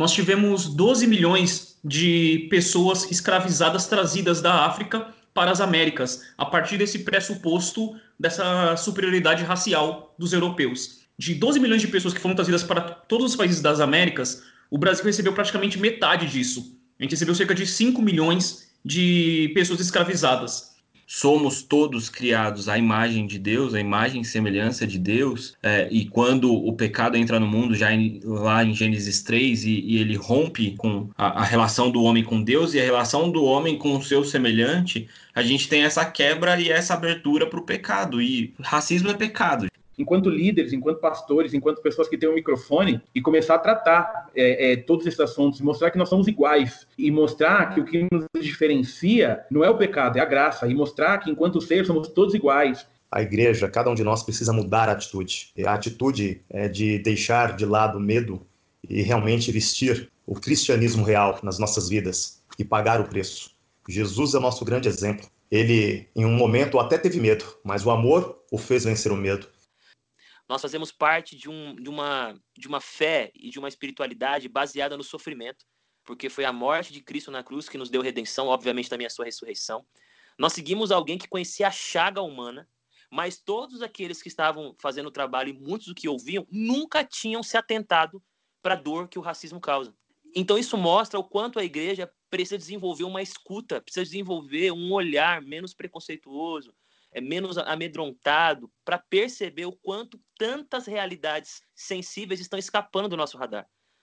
nós tivemos 12 milhões de pessoas escravizadas trazidas da África para as Américas, a partir desse pressuposto dessa superioridade racial dos europeus. De 12 milhões de pessoas que foram trazidas para todos os países das Américas, o Brasil recebeu praticamente metade disso. A gente recebeu cerca de 5 milhões de pessoas escravizadas somos todos criados à imagem de Deus, à imagem e semelhança de Deus, é, e quando o pecado entra no mundo, já em, lá em Gênesis 3, e, e ele rompe com a, a, relação do homem com Deus e a relação do homem com o seu semelhante, a gente tem essa quebra e essa abertura para o pecado, e racismo é pecado enquanto líderes, enquanto pastores, enquanto pessoas que têm um microfone, e começar a tratar é, é, todos esses assuntos, mostrar que nós somos iguais, e mostrar que o que nos diferencia não é o pecado, é a graça, e mostrar que enquanto seres somos todos iguais. A igreja, cada um de nós precisa mudar a atitude. A atitude é de deixar de lado o medo e realmente vestir o cristianismo real nas nossas vidas e pagar o preço. Jesus é o nosso grande exemplo. Ele, em um momento, até teve medo, mas o amor o fez vencer o medo. Nós fazemos parte de, um, de, uma, de uma fé e de uma espiritualidade baseada no sofrimento, porque foi a morte de Cristo na cruz que nos deu redenção, obviamente também a sua ressurreição. Nós seguimos alguém que conhecia a chaga humana, mas todos aqueles que estavam fazendo o trabalho e muitos do que ouviam nunca tinham se atentado para a dor que o racismo causa. Então isso mostra o quanto a igreja precisa desenvolver uma escuta, precisa desenvolver um olhar menos preconceituoso, é, menos amedrontado para perceber o quanto tantas realidades sensíveis estão escapando do nosso radar.